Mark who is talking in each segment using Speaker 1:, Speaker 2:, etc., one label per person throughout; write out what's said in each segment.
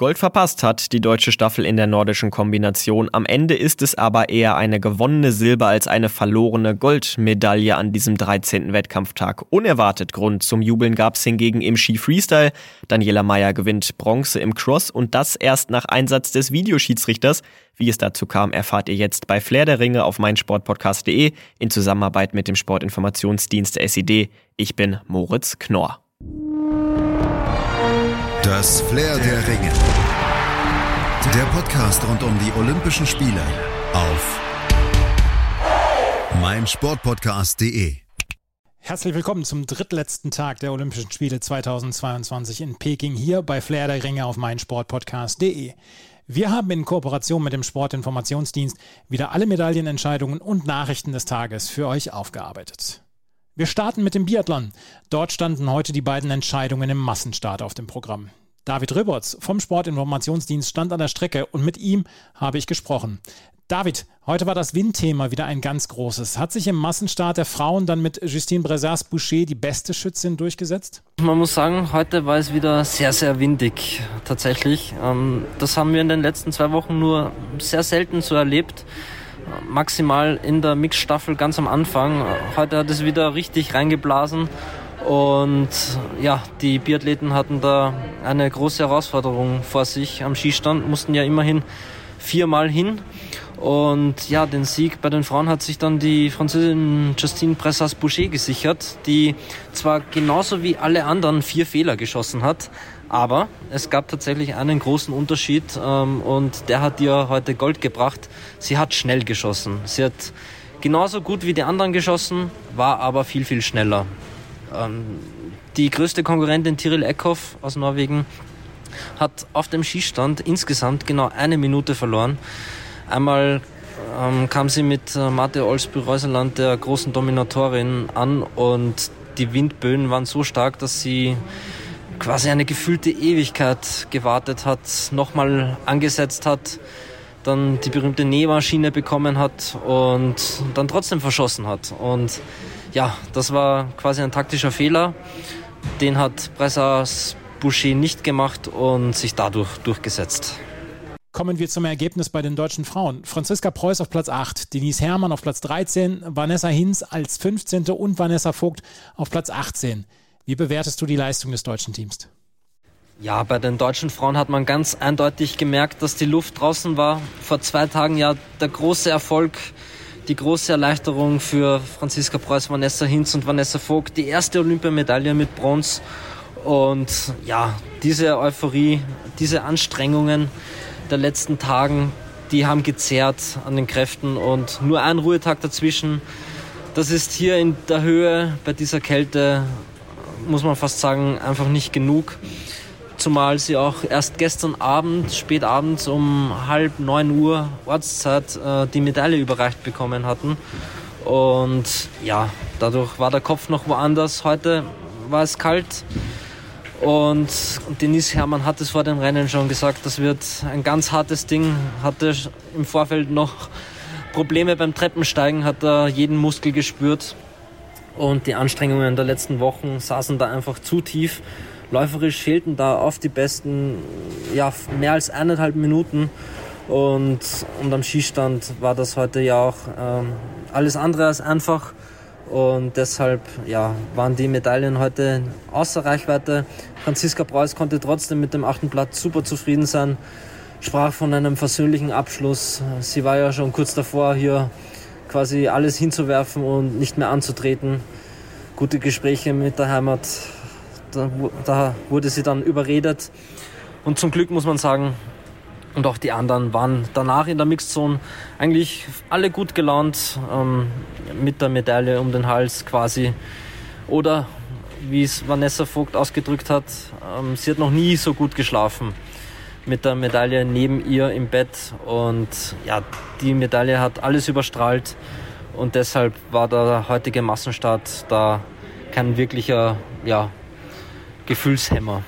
Speaker 1: Gold verpasst hat die deutsche Staffel in der nordischen Kombination. Am Ende ist es aber eher eine gewonnene Silber als eine verlorene Goldmedaille an diesem 13. Wettkampftag. Unerwartet Grund zum Jubeln gab es hingegen im Ski Freestyle. Daniela Meyer gewinnt Bronze im Cross und das erst nach Einsatz des Videoschiedsrichters. Wie es dazu kam, erfahrt ihr jetzt bei Flair der Ringe auf meinsportpodcast.de in Zusammenarbeit mit dem Sportinformationsdienst SID. Ich bin Moritz Knorr.
Speaker 2: Das Flair der Ringe. Der Podcast rund um die Olympischen Spiele auf meinsportpodcast.de.
Speaker 3: Herzlich willkommen zum drittletzten Tag der Olympischen Spiele 2022 in Peking hier bei Flair der Ringe auf meinsportpodcast.de. Wir haben in Kooperation mit dem Sportinformationsdienst wieder alle Medaillenentscheidungen und Nachrichten des Tages für euch aufgearbeitet. Wir starten mit dem Biathlon. Dort standen heute die beiden Entscheidungen im Massenstart auf dem Programm. David Röberts vom Sportinformationsdienst stand an der Strecke und mit ihm habe ich gesprochen. David, heute war das Windthema wieder ein ganz großes. Hat sich im Massenstart der Frauen dann mit Justine Brezas-Boucher die beste Schützin durchgesetzt?
Speaker 4: Man muss sagen, heute war es wieder sehr, sehr windig tatsächlich. Ähm, das haben wir in den letzten zwei Wochen nur sehr selten so erlebt. Maximal in der Mixstaffel ganz am Anfang. Heute hat es wieder richtig reingeblasen und ja, die Biathleten hatten da eine große Herausforderung vor sich am Skistand, mussten ja immerhin viermal hin. Und ja, den Sieg bei den Frauen hat sich dann die Französin Justine Pressas-Boucher gesichert, die zwar genauso wie alle anderen vier Fehler geschossen hat, aber es gab tatsächlich einen großen Unterschied ähm, und der hat ihr heute Gold gebracht. Sie hat schnell geschossen. Sie hat genauso gut wie die anderen geschossen, war aber viel, viel schneller. Ähm, die größte Konkurrentin Tiril Eckhoff aus Norwegen hat auf dem Skistand insgesamt genau eine Minute verloren. Einmal ähm, kam sie mit äh, Marte Olsby-Reuseland, der großen Dominatorin, an und die Windböen waren so stark, dass sie quasi eine gefühlte Ewigkeit gewartet hat, nochmal angesetzt hat, dann die berühmte Nähmaschine bekommen hat und dann trotzdem verschossen hat. Und ja, das war quasi ein taktischer Fehler. Den hat Bressas Boucher nicht gemacht und sich dadurch durchgesetzt.
Speaker 3: Kommen wir zum Ergebnis bei den deutschen Frauen. Franziska Preuß auf Platz 8, Denise Herrmann auf Platz 13, Vanessa Hinz als 15. und Vanessa Vogt auf Platz 18. Wie bewertest du die Leistung des deutschen Teams?
Speaker 4: Ja, bei den deutschen Frauen hat man ganz eindeutig gemerkt, dass die Luft draußen war. Vor zwei Tagen ja der große Erfolg die große Erleichterung für Franziska Preuß, Vanessa Hinz und Vanessa Vogt. Die erste Olympiamedaille mit Bronze. Und ja, diese Euphorie, diese Anstrengungen der letzten Tagen, die haben gezerrt an den Kräften und nur ein Ruhetag dazwischen. Das ist hier in der Höhe bei dieser Kälte, muss man fast sagen, einfach nicht genug zumal sie auch erst gestern Abend, spät abends um halb neun Uhr Ortszeit äh, die Medaille überreicht bekommen hatten. Und ja, dadurch war der Kopf noch woanders. Heute war es kalt. Und Denise Herrmann hat es vor dem Rennen schon gesagt, das wird ein ganz hartes Ding. Hatte im Vorfeld noch Probleme beim Treppensteigen, hat er jeden Muskel gespürt. Und die Anstrengungen der letzten Wochen saßen da einfach zu tief. Läuferisch fehlten da oft die besten, ja, mehr als eineinhalb Minuten. Und, und am Skistand war das heute ja auch ähm, alles andere als einfach. Und deshalb ja, waren die Medaillen heute außer Reichweite. Franziska Preuß konnte trotzdem mit dem achten Platz super zufrieden sein. Sprach von einem versöhnlichen Abschluss. Sie war ja schon kurz davor, hier quasi alles hinzuwerfen und nicht mehr anzutreten. Gute Gespräche mit der Heimat da, da wurde sie dann überredet. Und zum Glück muss man sagen, und auch die anderen waren danach in der Mixzone eigentlich alle gut gelaunt ähm, mit der Medaille um den Hals quasi. Oder wie es Vanessa Vogt ausgedrückt hat, ähm, sie hat noch nie so gut geschlafen mit der Medaille neben ihr im Bett. Und ja, die Medaille hat alles überstrahlt. Und deshalb war der heutige Massenstart da kein wirklicher ja, Gefühlshemmer.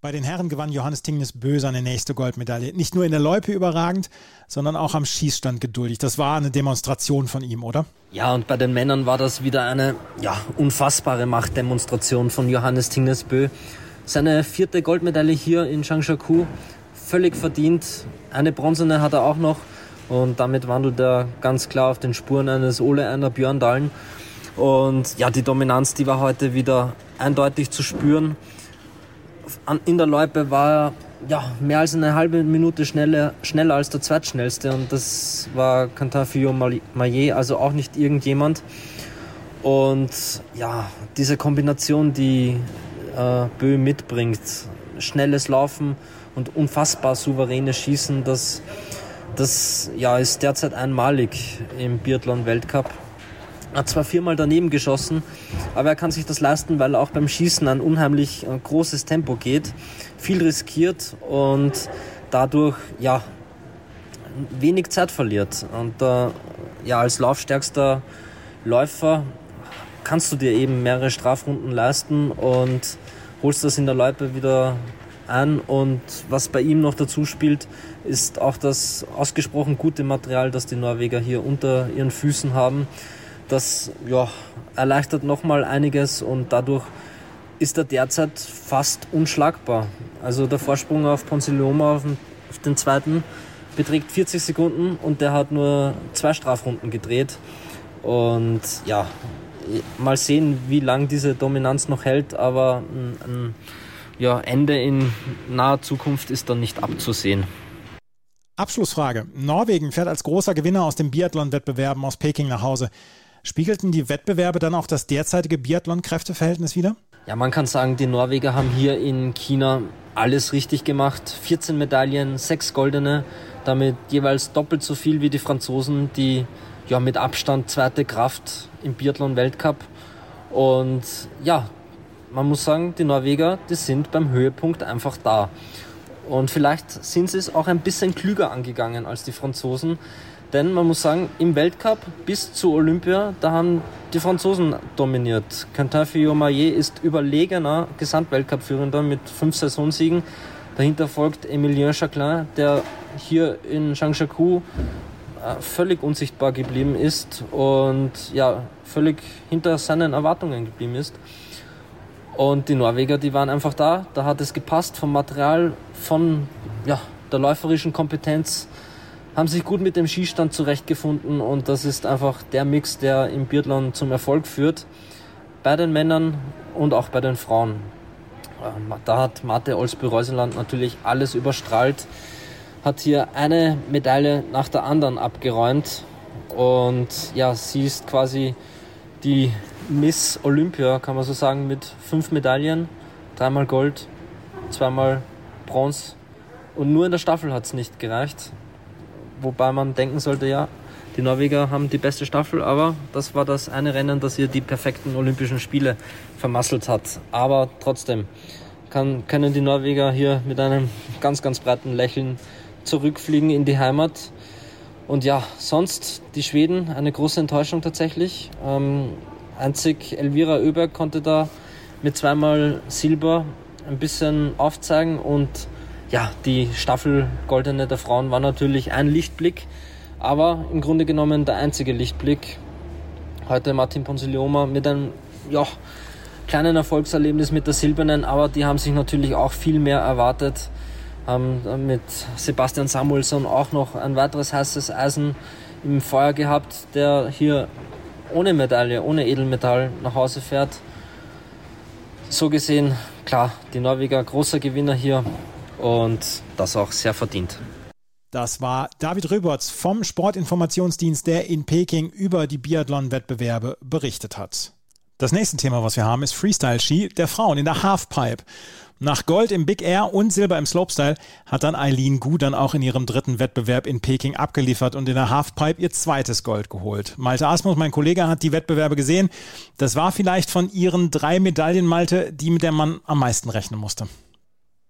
Speaker 3: Bei den Herren gewann Johannes Tingnes Bö seine nächste Goldmedaille. Nicht nur in der Loipe überragend, sondern auch am Schießstand geduldig. Das war eine Demonstration von ihm, oder?
Speaker 4: Ja, und bei den Männern war das wieder eine ja, unfassbare Machtdemonstration von Johannes Tingnes Bö. Seine vierte Goldmedaille hier in Changshaku. Völlig verdient. Eine bronzene hat er auch noch. Und damit wandelt er ganz klar auf den Spuren eines Ole einer Björndalen. Und ja, die Dominanz, die war heute wieder eindeutig zu spüren. In der Loipe war er ja, mehr als eine halbe Minute schneller, schneller als der zweitschnellste. Und das war Cantafio Maillet, also auch nicht irgendjemand. Und ja, diese Kombination, die äh, Bö mitbringt, schnelles Laufen und unfassbar souveränes Schießen, das, das ja, ist derzeit einmalig im Biathlon-Weltcup. Er hat zwar viermal daneben geschossen, aber er kann sich das leisten, weil er auch beim Schießen ein unheimlich äh, großes Tempo geht, viel riskiert und dadurch ja wenig Zeit verliert. Und äh, ja, als laufstärkster Läufer kannst du dir eben mehrere Strafrunden leisten und holst das in der Loipe wieder an. Und was bei ihm noch dazu spielt, ist auch das ausgesprochen gute Material, das die Norweger hier unter ihren Füßen haben. Das ja, erleichtert nochmal einiges und dadurch ist er derzeit fast unschlagbar. Also der Vorsprung auf Ponzilioma auf auf den zweiten beträgt 40 Sekunden und der hat nur zwei Strafrunden gedreht. Und ja, mal sehen, wie lange diese Dominanz noch hält, aber ein, ein ja, Ende in naher Zukunft ist dann nicht abzusehen.
Speaker 3: Abschlussfrage. Norwegen fährt als großer Gewinner aus den Biathlon-Wettbewerben aus Peking nach Hause. Spiegelten die Wettbewerbe dann auch das derzeitige Biathlon-Kräfteverhältnis wieder?
Speaker 4: Ja, man kann sagen, die Norweger haben hier in China alles richtig gemacht. 14 Medaillen, 6 goldene, damit jeweils doppelt so viel wie die Franzosen, die ja mit Abstand zweite Kraft im Biathlon-Weltcup. Und ja, man muss sagen, die Norweger, die sind beim Höhepunkt einfach da. Und vielleicht sind sie es auch ein bisschen klüger angegangen als die Franzosen. Denn man muss sagen, im Weltcup bis zu Olympia, da haben die Franzosen dominiert. Quentin Fillon-Maillet ist überlegener Gesamtweltcup-Führender mit fünf Saisonsiegen. Dahinter folgt Emilien Jacquelin, der hier in Changshaku äh, völlig unsichtbar geblieben ist und ja, völlig hinter seinen Erwartungen geblieben ist. Und die Norweger, die waren einfach da, da hat es gepasst vom Material, von ja, der läuferischen Kompetenz, haben sich gut mit dem Skistand zurechtgefunden und das ist einfach der Mix, der im Biathlon zum Erfolg führt. Bei den Männern und auch bei den Frauen. Ähm, da hat Marte Olsby-Reuseland natürlich alles überstrahlt hat hier eine Medaille nach der anderen abgeräumt. Und ja, sie ist quasi die Miss Olympia, kann man so sagen, mit fünf Medaillen. Dreimal Gold, zweimal Bronze. Und nur in der Staffel hat es nicht gereicht. Wobei man denken sollte, ja, die Norweger haben die beste Staffel, aber das war das eine Rennen, das ihr die perfekten Olympischen Spiele vermasselt hat. Aber trotzdem kann, können die Norweger hier mit einem ganz, ganz breiten Lächeln zurückfliegen in die Heimat. Und ja, sonst die Schweden, eine große Enttäuschung tatsächlich. Ähm, einzig Elvira Oeberg konnte da mit zweimal Silber ein bisschen aufzeigen und ja, die Staffel Goldene der Frauen war natürlich ein Lichtblick, aber im Grunde genommen der einzige Lichtblick. Heute Martin Ponsilioma mit einem ja, kleinen Erfolgserlebnis mit der Silbernen, aber die haben sich natürlich auch viel mehr erwartet haben mit Sebastian Samuelsson auch noch ein weiteres heißes Eisen im Feuer gehabt, der hier ohne Medaille, ohne Edelmetall nach Hause fährt. So gesehen, klar, die Norweger großer Gewinner hier und das auch sehr verdient.
Speaker 3: Das war David Röberts vom Sportinformationsdienst, der in Peking über die Biathlon-Wettbewerbe berichtet hat. Das nächste Thema, was wir haben, ist Freestyle-Ski der Frauen in der Halfpipe. Nach Gold im Big Air und Silber im Slopestyle hat dann Eileen Gu dann auch in ihrem dritten Wettbewerb in Peking abgeliefert und in der Halfpipe ihr zweites Gold geholt. Malte Asmus, mein Kollege, hat die Wettbewerbe gesehen. Das war vielleicht von ihren drei Medaillen, Malte, die mit der man am meisten rechnen musste.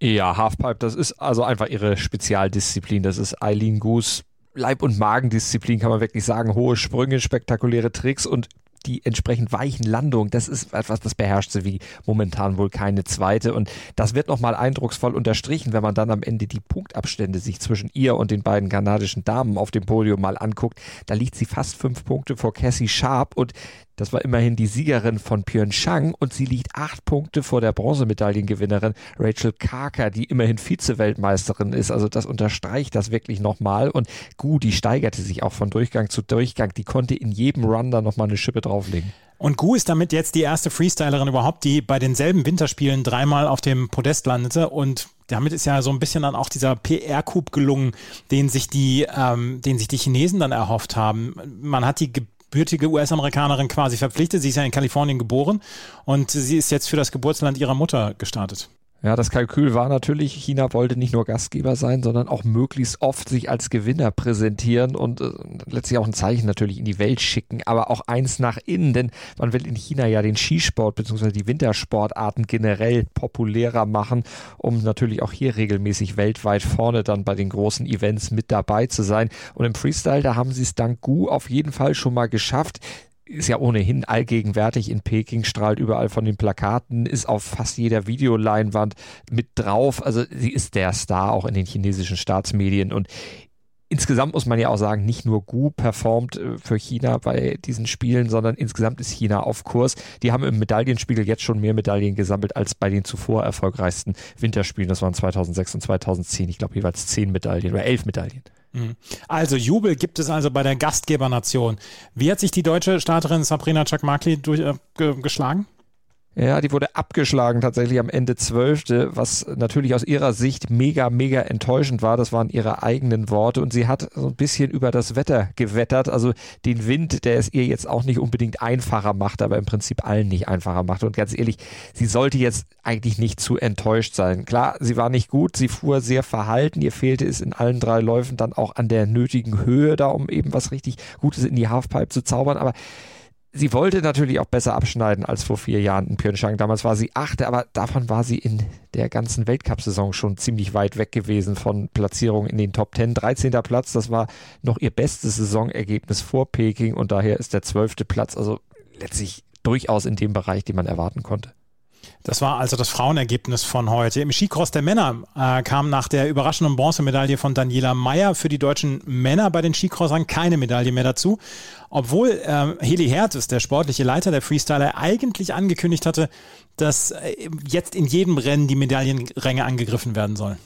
Speaker 5: Ja, Halfpipe, das ist also einfach ihre Spezialdisziplin. Das ist Eileen Gus Leib- und Magendisziplin, kann man wirklich sagen. Hohe Sprünge, spektakuläre Tricks und die entsprechend weichen Landungen, das ist etwas, das beherrscht sie wie momentan wohl keine zweite. Und das wird nochmal eindrucksvoll unterstrichen, wenn man dann am Ende die Punktabstände sich zwischen ihr und den beiden kanadischen Damen auf dem Podium mal anguckt. Da liegt sie fast fünf Punkte vor Cassie Sharp und Das war immerhin die Siegerin von Pyeongchang und sie liegt acht Punkte vor der Bronzemedaillengewinnerin Rachel Karker, die immerhin Vize-Weltmeisterin ist. Also das unterstreicht das wirklich nochmal. Und Gu, die steigerte sich auch von Durchgang zu Durchgang. Die konnte in jedem Run dann nochmal eine Schippe drauflegen.
Speaker 3: Und Gu ist damit jetzt die erste Freestylerin überhaupt, die bei denselben Winterspielen dreimal auf dem Podest landete und damit ist ja so ein bisschen dann auch dieser PR-Coup gelungen, den sich die, ähm, den sich die Chinesen dann erhofft haben. Man hat die gebürtige US-Amerikanerin quasi verpflichtet. Sie ist ja in Kalifornien geboren und sie ist jetzt für das Geburtsland ihrer Mutter gestartet.
Speaker 5: Ja, das Kalkül war natürlich, China wollte nicht nur Gastgeber sein, sondern auch möglichst oft sich als Gewinner präsentieren und äh, letztlich auch ein Zeichen natürlich in die Welt schicken, aber auch eins nach innen, denn man will in China ja den Skisport bzw. die Wintersportarten generell populärer machen, um natürlich auch hier regelmäßig weltweit vorne dann bei den großen Events mit dabei zu sein. Und im Freestyle, da haben sie es dank Gu auf jeden Fall schon mal geschafft ist ja ohnehin allgegenwärtig in Peking, strahlt überall von den Plakaten, ist auf fast jeder Videoleinwand mit drauf. Also sie ist der Star auch in den chinesischen Staatsmedien und Insgesamt muss man ja auch sagen, nicht nur Gu performt äh, für China bei diesen Spielen, sondern insgesamt ist China auf Kurs. Die haben im Medaillenspiegel jetzt schon mehr Medaillen gesammelt als bei den zuvor erfolgreichsten Winterspielen. Das waren 2006 und 2010. Ich glaube jeweils zehn Medaillen oder elf Medaillen.
Speaker 3: Mhm. Also Jubel gibt es also bei der Gastgebernation. Wie hat sich die deutsche Starterin Sabrina Chakmakli durchgeschlagen? Äh,
Speaker 5: ja, die wurde abgeschlagen tatsächlich am Ende Zwölfte, was natürlich aus ihrer Sicht mega, mega enttäuschend war. Das waren ihre eigenen Worte und sie hat so ein bisschen über das Wetter gewettert. Also den Wind, der es ihr jetzt auch nicht unbedingt einfacher macht, aber im Prinzip allen nicht einfacher macht. Und ganz ehrlich, sie sollte jetzt eigentlich nicht zu enttäuscht sein. Klar, sie war nicht gut, sie fuhr sehr verhalten. Ihr fehlte es in allen drei Läufen dann auch an der nötigen Höhe da, um eben was richtig Gutes in die Halfpipe zu zaubern. Aber Sie wollte natürlich auch besser abschneiden als vor vier Jahren in Pyeongchang. Damals war sie achte, aber davon war sie in der ganzen Weltcup-Saison schon ziemlich weit weg gewesen von Platzierungen in den Top Ten. 13. Platz, das war noch ihr bestes Saisonergebnis vor Peking und daher ist der zwölfte Platz also letztlich durchaus in dem Bereich, den man erwarten konnte.
Speaker 3: Das war also das Frauenergebnis von heute. Im Skicross der Männer äh, kam nach der überraschenden Bronzemedaille von Daniela Meyer für die deutschen Männer bei den Skicrossern keine Medaille mehr dazu. Obwohl äh, Heli Hertes, der sportliche Leiter der Freestyler, eigentlich angekündigt hatte, dass äh, jetzt in jedem Rennen die Medaillenränge angegriffen werden sollen.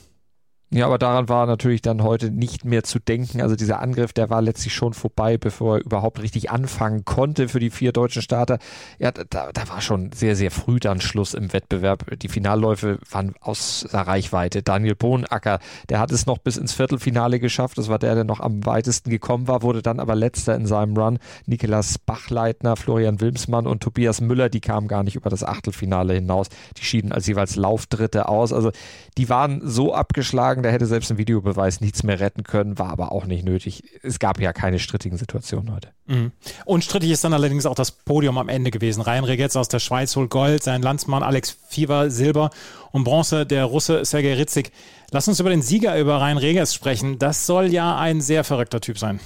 Speaker 5: Ja, aber daran war natürlich dann heute nicht mehr zu denken. Also dieser Angriff, der war letztlich schon vorbei, bevor er überhaupt richtig anfangen konnte für die vier deutschen Starter. Ja, da, da war schon sehr, sehr früh dann Schluss im Wettbewerb. Die Finalläufe waren außer Reichweite. Daniel Bohnacker, der hat es noch bis ins Viertelfinale geschafft. Das war der, der noch am weitesten gekommen war, wurde dann aber letzter in seinem Run. Nikolas Bachleitner, Florian Wilmsmann und Tobias Müller, die kamen gar nicht über das Achtelfinale hinaus. Die schieden als jeweils Laufdritte aus. Also die waren so abgeschlagen, da hätte selbst ein Videobeweis nichts mehr retten können, war aber auch nicht nötig. Es gab ja keine strittigen Situationen heute.
Speaker 3: Mhm. Unstrittig ist dann allerdings auch das Podium am Ende gewesen. Ryan Regetz aus der Schweiz holt Gold, sein Landsmann Alex Fieber Silber und Bronze der Russe Sergei Ritzik. Lass uns über den Sieger über Ryan Regetz sprechen. Das soll ja ein sehr verrückter Typ sein.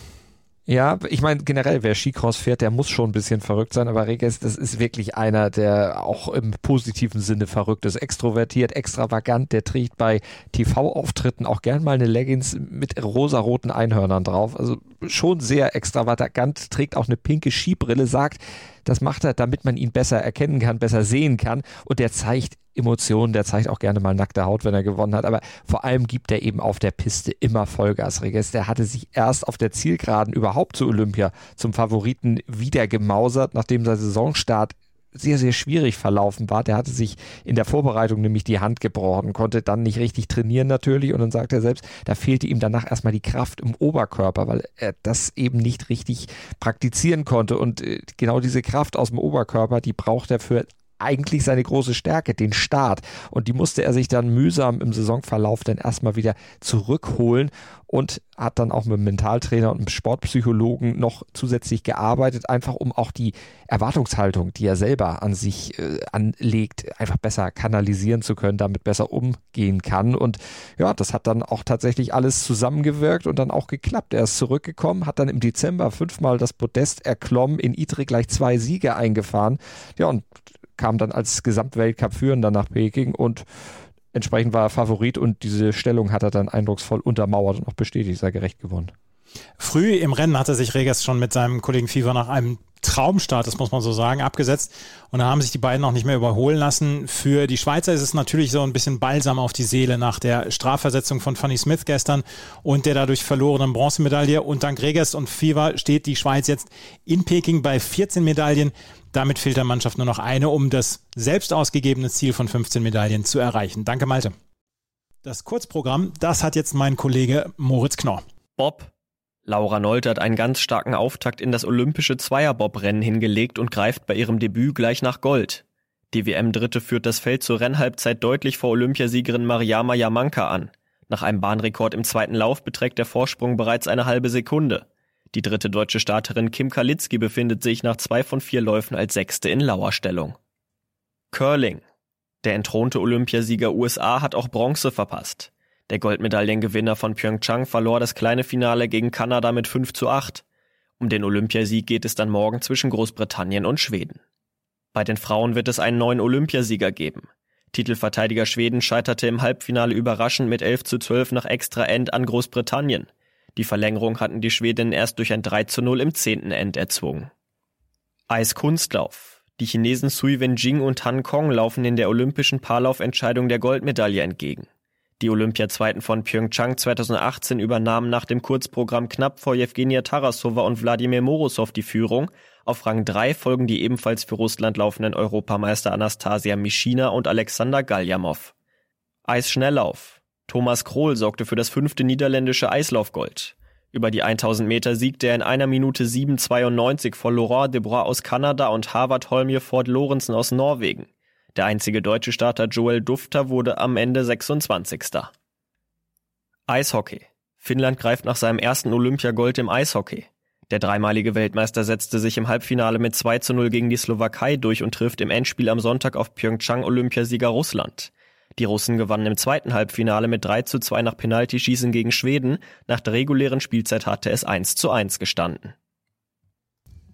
Speaker 5: Ja, ich meine, generell, wer Skicross fährt, der muss schon ein bisschen verrückt sein, aber Reges, das ist wirklich einer, der auch im positiven Sinne verrückt ist. Extrovertiert, extravagant, der trägt bei TV-Auftritten auch gern mal eine Leggings mit rosaroten Einhörnern drauf. Also schon sehr extravagant, trägt auch eine pinke Skibrille, sagt, das macht er, damit man ihn besser erkennen kann, besser sehen kann. Und der zeigt Emotionen, der zeigt auch gerne mal nackte Haut, wenn er gewonnen hat. Aber vor allem gibt er eben auf der Piste immer Vollgas. Reges, der hatte sich erst auf der Zielgeraden überhaupt zu Olympia zum Favoriten wieder gemausert, nachdem sein Saisonstart sehr, sehr schwierig verlaufen war. Der hatte sich in der Vorbereitung nämlich die Hand gebrochen, konnte dann nicht richtig trainieren natürlich und dann sagt er selbst, da fehlte ihm danach erstmal die Kraft im Oberkörper, weil er das eben nicht richtig praktizieren konnte und äh, genau diese Kraft aus dem Oberkörper, die braucht er für eigentlich seine große Stärke, den Start. Und die musste er sich dann mühsam im Saisonverlauf dann erstmal wieder zurückholen und hat dann auch mit dem Mentaltrainer und einem Sportpsychologen noch zusätzlich gearbeitet, einfach um auch die Erwartungshaltung, die er selber an sich äh, anlegt, einfach besser kanalisieren zu können, damit besser umgehen kann. Und ja, das hat dann auch tatsächlich alles zusammengewirkt und dann auch geklappt. Er ist zurückgekommen, hat dann im Dezember fünfmal das Podest erklommen, in Idre gleich zwei Siege eingefahren. Ja, und kam dann als Gesamtweltcup-Führender nach Peking und entsprechend war er Favorit und diese Stellung hat er dann eindrucksvoll untermauert und auch bestätigt, sei gerecht gewonnen.
Speaker 3: Früh im Rennen hatte sich Regers schon mit seinem Kollegen Fieber nach einem Traumstart, das muss man so sagen, abgesetzt. Und da haben sich die beiden auch nicht mehr überholen lassen. Für die Schweizer ist es natürlich so ein bisschen Balsam auf die Seele nach der Strafversetzung von Fanny Smith gestern und der dadurch verlorenen Bronzemedaille. Und dank Regers und Fever steht die Schweiz jetzt in Peking bei 14 Medaillen. Damit fehlt der Mannschaft nur noch eine, um das selbst ausgegebene Ziel von 15 Medaillen zu erreichen. Danke, Malte. Das Kurzprogramm, das hat jetzt mein Kollege Moritz Knorr.
Speaker 1: Bob Laura Nolte hat einen ganz starken Auftakt in das olympische Zweierbob-Rennen hingelegt und greift bei ihrem Debüt gleich nach Gold. Die WM-Dritte führt das Feld zur Rennhalbzeit deutlich vor Olympiasiegerin Mariama Yamanka an. Nach einem Bahnrekord im zweiten Lauf beträgt der Vorsprung bereits eine halbe Sekunde. Die dritte deutsche Starterin Kim Kalitzki befindet sich nach zwei von vier Läufen als Sechste in Lauerstellung. Curling. Der entthronte Olympiasieger USA hat auch Bronze verpasst. Der Goldmedaillengewinner von Pyeongchang verlor das kleine Finale gegen Kanada mit 5 zu 8. Um den Olympiasieg geht es dann morgen zwischen Großbritannien und Schweden. Bei den Frauen wird es einen neuen Olympiasieger geben. Titelverteidiger Schweden scheiterte im Halbfinale überraschend mit 11 zu 12 nach Extra End an Großbritannien. Die Verlängerung hatten die Schwedinnen erst durch ein 3 zu 0 im zehnten End erzwungen. Eiskunstlauf. Die Chinesen Sui Wenjing und Han Kong laufen in der olympischen Paarlaufentscheidung der Goldmedaille entgegen. Die Olympiazweiten von Pyeongchang 2018 übernahmen nach dem Kurzprogramm knapp vor Jewgenia Tarasova und Wladimir Morosow die Führung. Auf Rang 3 folgen die ebenfalls für Russland laufenden Europameister Anastasia Mischina und Alexander Galjamov. Eisschnelllauf. Thomas Krohl sorgte für das fünfte niederländische Eislaufgold. Über die 1000 Meter siegte er in einer Minute 7,92 vor Laurent Debrois aus Kanada und Harvard Holmje Ford Lorenzen aus Norwegen. Der einzige deutsche Starter Joel Dufter wurde am Ende 26. Eishockey. Finnland greift nach seinem ersten Olympiagold im Eishockey. Der dreimalige Weltmeister setzte sich im Halbfinale mit 2 zu 0 gegen die Slowakei durch und trifft im Endspiel am Sonntag auf Pyeongchang Olympiasieger Russland. Die Russen gewannen im zweiten Halbfinale mit 3 zu 2 nach Penaltyschießen gegen Schweden. Nach der regulären Spielzeit hatte es 1 zu 1 gestanden.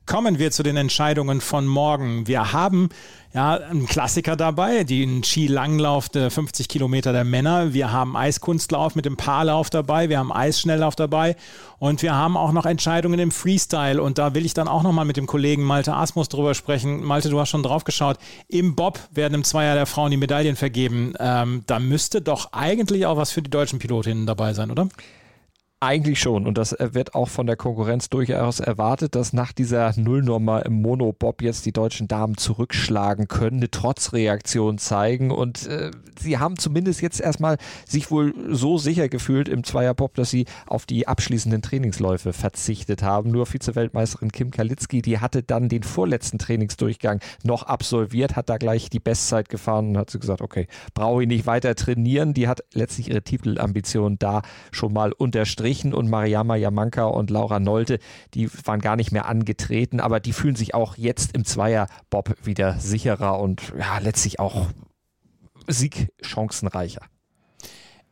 Speaker 3: Kommen wir zu den Entscheidungen von morgen. Wir haben ja einen Klassiker dabei, den Skilanglauf der 50 Kilometer der Männer. Wir haben Eiskunstlauf mit dem Paarlauf dabei. Wir haben Eisschnelllauf dabei. Und wir haben auch noch Entscheidungen im Freestyle. Und da will ich dann auch nochmal mit dem Kollegen Malte Asmus drüber sprechen. Malte, du hast schon drauf geschaut. Im Bob werden im Zweier der Frauen die Medaillen vergeben. Ähm, da müsste doch eigentlich auch was für die deutschen Pilotinnen dabei sein, oder?
Speaker 5: Eigentlich schon. Und das äh, wird auch von der Konkurrenz durchaus erwartet, dass nach dieser Nullnummer im Monobob jetzt die deutschen Damen zurückschlagen können, eine Trotzreaktion zeigen. Und äh, sie haben zumindest jetzt erstmal sich wohl so sicher gefühlt im Zweierbob, dass sie auf die abschließenden Trainingsläufe verzichtet haben. Nur Vize-Weltmeisterin Kim Kalitzki, die hatte dann den vorletzten Trainingsdurchgang noch absolviert, hat da gleich die Bestzeit gefahren und hat sie gesagt, okay, brauche ich nicht weiter trainieren. Die hat letztlich ihre Titelambition da schon mal unterstrichen gestrichen und Mariama Yamanka und Laura Nolte, die waren gar nicht mehr angetreten, aber die fühlen sich auch jetzt im Zweier-Bob wieder sicherer und ja, letztlich auch siegchancenreicher.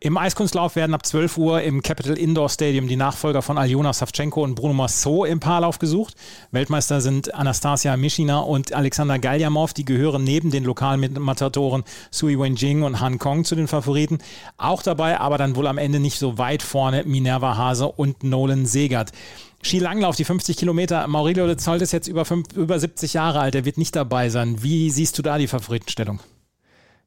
Speaker 3: Im Eiskunstlauf werden ab 12 Uhr im Capital Indoor Stadium die Nachfolger von Aljona Savchenko und Bruno Massot im Paarlauf gesucht. Weltmeister sind Anastasia Mischina und Alexander Galjamov. Die gehören neben den lokalen Matatoren Sui Wenjing und Han Kong zu den Favoriten. Auch dabei, aber dann wohl am Ende nicht so weit vorne Minerva Hase und Nolan Segert. Skilanglauf, die 50 Kilometer. Maurilio de Zolt ist jetzt über, 5, über 70 Jahre alt. Er wird nicht dabei sein. Wie siehst du da die Favoritenstellung?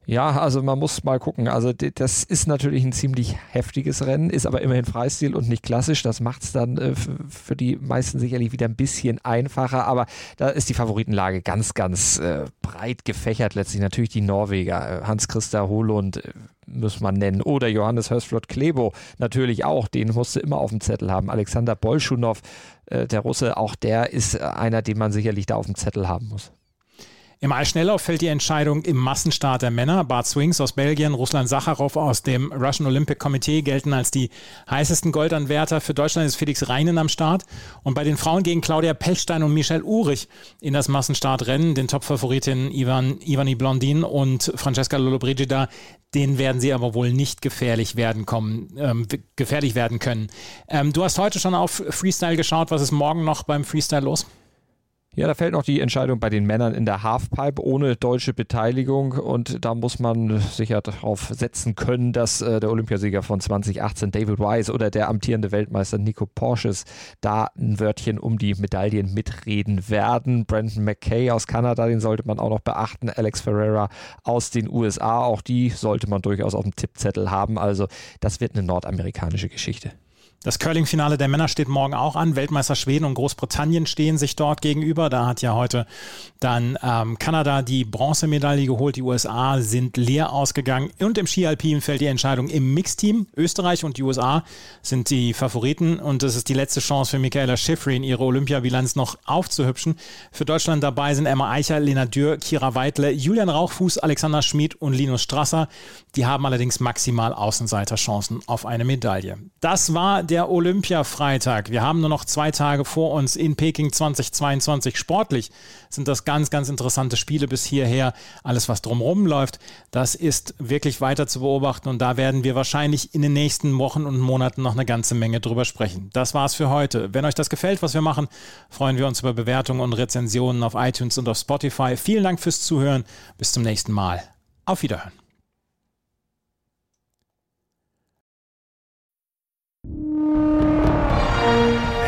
Speaker 5: Ja, also man muss mal gucken. Also das ist natürlich ein ziemlich heftiges Rennen, ist aber immerhin Freistil und nicht klassisch. Das macht es dann äh, für die meisten sicherlich wieder ein bisschen einfacher. Aber da ist die Favoritenlage ganz, ganz äh, breit gefächert. Letztlich natürlich die Norweger. Äh, Hans-Christa Holund muss man nennen. Oder Johannes Hörsflot Klebo natürlich auch. Den musste immer auf dem Zettel haben. Alexander Bolschunow, der Russe, auch der ist einer, den man sicherlich da auf dem Zettel haben muss.
Speaker 3: Im Eisschnelllauf fällt die Entscheidung im Massenstart der Männer. Bart Swings aus Belgien, Russland Sacharow aus dem Russian Olympic Committee gelten als die heißesten Goldanwärter. Für Deutschland ist Felix Reinen am Start. Und bei den Frauen gegen Claudia Pechstein und Michelle Urich in das Massenstartrennen, den Topfavoritinnen Ivan, Ivani Blondin und Francesca Lollobrigida, den werden sie aber wohl nicht gefährlich werden kommen, ähm, gefährlich werden können. Ähm, du hast heute schon auf Freestyle geschaut. Was ist morgen noch beim Freestyle los?
Speaker 5: Ja, da fällt noch die Entscheidung bei den Männern in der Halfpipe ohne deutsche Beteiligung und da muss man sicher darauf setzen können, dass äh, der Olympiasieger von 2018 David Wise oder der amtierende Weltmeister Nico Porsches da ein Wörtchen um die Medaillen mitreden werden. Brandon McKay aus Kanada, den sollte man auch noch beachten. Alex Ferreira aus den USA, auch die sollte man durchaus auf dem Tippzettel haben. Also das wird eine nordamerikanische Geschichte.
Speaker 3: Das Curling-Finale der Männer steht morgen auch an. Weltmeister Schweden und Großbritannien stehen sich dort gegenüber. Da hat ja heute dann ähm, Kanada die Bronzemedaille geholt. Die USA sind leer ausgegangen. Und im Ski-Alpin fällt die Entscheidung im Mixteam. Österreich und die USA sind die Favoriten. Und es ist die letzte Chance für Michaela Schifrin, ihre Olympiabilanz noch aufzuhübschen. Für Deutschland dabei sind Emma Eicher, Lena Dürr, Kira Weidle, Julian Rauchfuß, Alexander Schmid und Linus Strasser. Die haben allerdings maximal Außenseiterchancen auf eine Medaille. Das war der der Olympia-Freitag. Wir haben nur noch zwei Tage vor uns in Peking 2022. Sportlich sind das ganz, ganz interessante Spiele bis hierher. Alles, was drumherum läuft, das ist wirklich weiter zu beobachten und da werden wir wahrscheinlich in den nächsten Wochen und Monaten noch eine ganze Menge drüber sprechen. Das war's für heute. Wenn euch das gefällt, was wir machen, freuen wir uns über Bewertungen und Rezensionen auf iTunes und auf Spotify. Vielen Dank fürs Zuhören. Bis zum nächsten Mal. Auf Wiederhören.